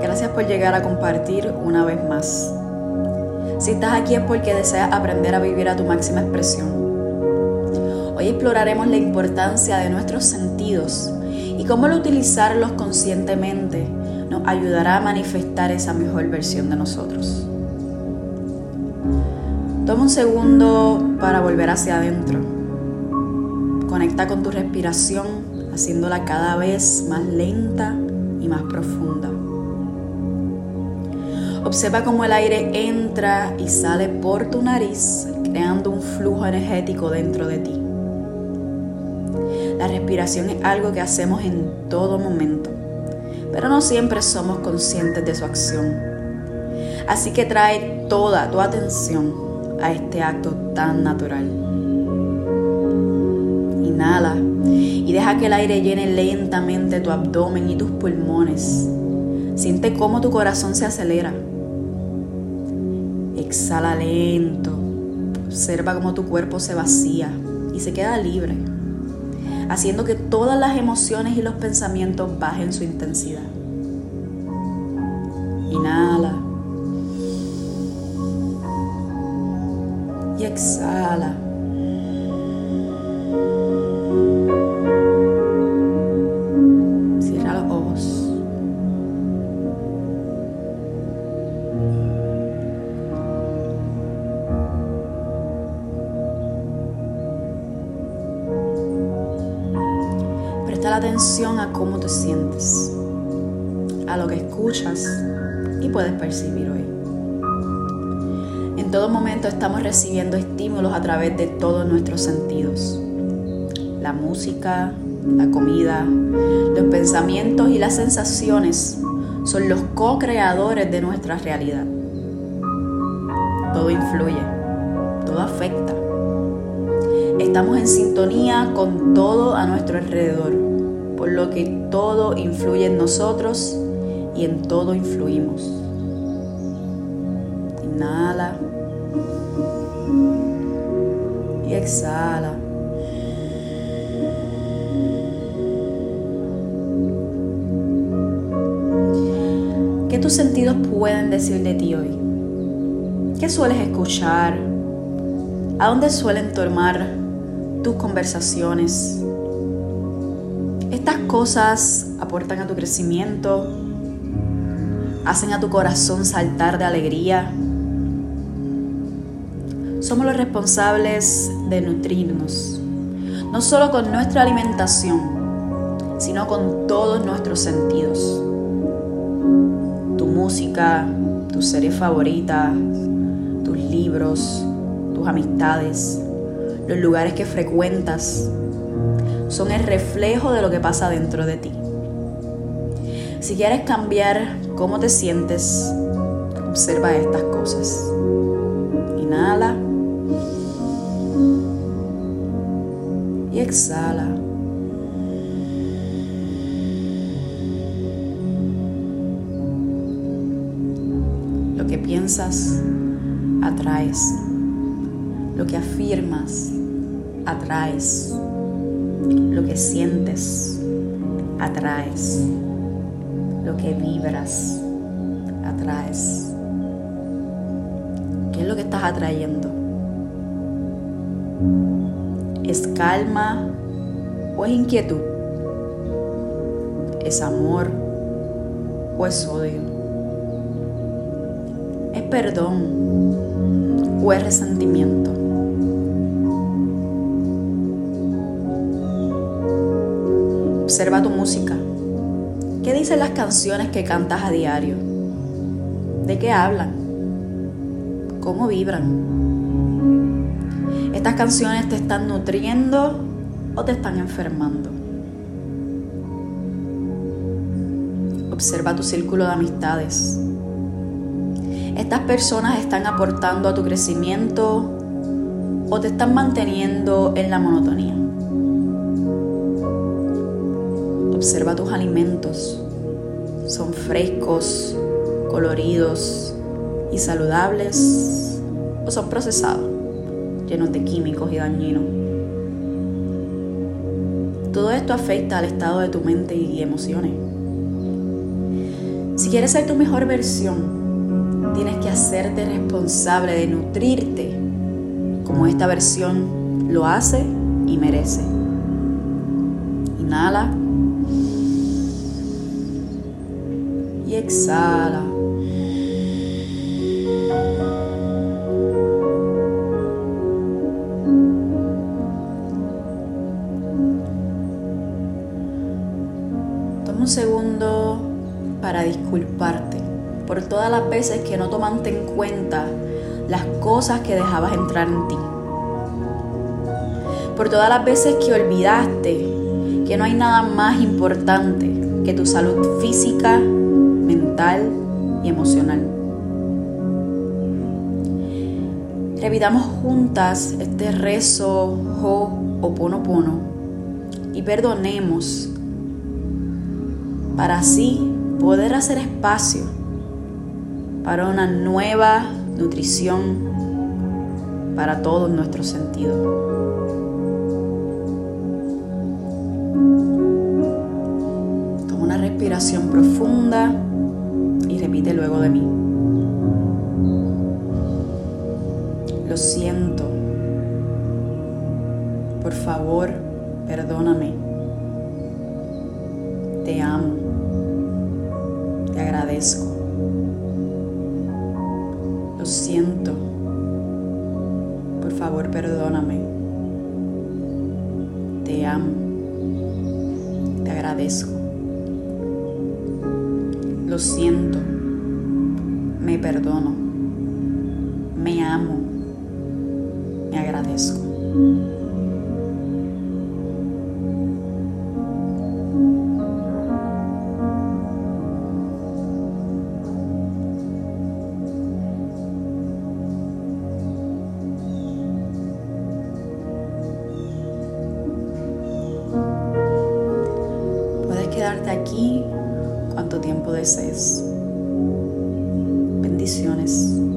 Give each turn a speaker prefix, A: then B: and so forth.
A: Gracias por llegar a compartir una vez más. Si estás aquí es porque deseas aprender a vivir a tu máxima expresión. Hoy exploraremos la importancia de nuestros sentidos y cómo el utilizarlos conscientemente nos ayudará a manifestar esa mejor versión de nosotros. Toma un segundo para volver hacia adentro. Conecta con tu respiración, haciéndola cada vez más lenta y más profunda. Observa cómo el aire entra y sale por tu nariz, creando un flujo energético dentro de ti. La respiración es algo que hacemos en todo momento, pero no siempre somos conscientes de su acción. Así que trae toda tu atención a este acto tan natural. Inhala y deja que el aire llene lentamente tu abdomen y tus pulmones. Siente cómo tu corazón se acelera Exhala lento. Observa cómo tu cuerpo se vacía y se queda libre, haciendo que todas las emociones y los pensamientos bajen su intensidad. Inhala. Y exhala. A cómo te sientes, a lo que escuchas y puedes percibir hoy. En todo momento estamos recibiendo estímulos a través de todos nuestros sentidos. La música, la comida, los pensamientos y las sensaciones son los co-creadores de nuestra realidad. Todo influye, todo afecta. Estamos en sintonía con todo a nuestro alrededor por lo que todo influye en nosotros y en todo influimos. Inhala y exhala. ¿Qué tus sentidos pueden decir de ti hoy? ¿Qué sueles escuchar? ¿A dónde suelen tomar tus conversaciones? Estas cosas aportan a tu crecimiento, hacen a tu corazón saltar de alegría. Somos los responsables de nutrirnos, no solo con nuestra alimentación, sino con todos nuestros sentidos. Tu música, tus series favoritas, tus libros, tus amistades, los lugares que frecuentas, son el reflejo de lo que pasa dentro de ti. Si quieres cambiar cómo te sientes, observa estas cosas. Inhala. Y exhala. Lo que piensas, atraes. Lo que afirmas, atraes. Lo que sientes, atraes. Lo que vibras, atraes. ¿Qué es lo que estás atrayendo? ¿Es calma o es inquietud? ¿Es amor o es odio? ¿Es perdón o es resentimiento? Observa tu música. ¿Qué dicen las canciones que cantas a diario? ¿De qué hablan? ¿Cómo vibran? ¿Estas canciones te están nutriendo o te están enfermando? Observa tu círculo de amistades. ¿Estas personas están aportando a tu crecimiento o te están manteniendo en la monotonía? Observa tus alimentos. ¿Son frescos, coloridos y saludables o son procesados, llenos de químicos y dañinos? Todo esto afecta al estado de tu mente y emociones. Si quieres ser tu mejor versión, tienes que hacerte responsable de nutrirte como esta versión lo hace y merece. Inhala. Y exhala. Toma un segundo para disculparte por todas las veces que no tomaste en cuenta las cosas que dejabas entrar en ti. Por todas las veces que olvidaste que no hay nada más importante que tu salud física, mental y emocional. Repitamos juntas este rezo Ho Oponopono y perdonemos para así poder hacer espacio para una nueva nutrición para todos nuestros sentidos. Toma una respiración profunda luego de mí. Lo siento. Por favor, perdóname. Te amo. Te agradezco. Lo siento. Por favor, perdóname. Te amo. Te agradezco. Lo siento. Me perdono. Me amo. Me agradezco. Puedes quedarte aquí cuanto tiempo desees. Bendiciones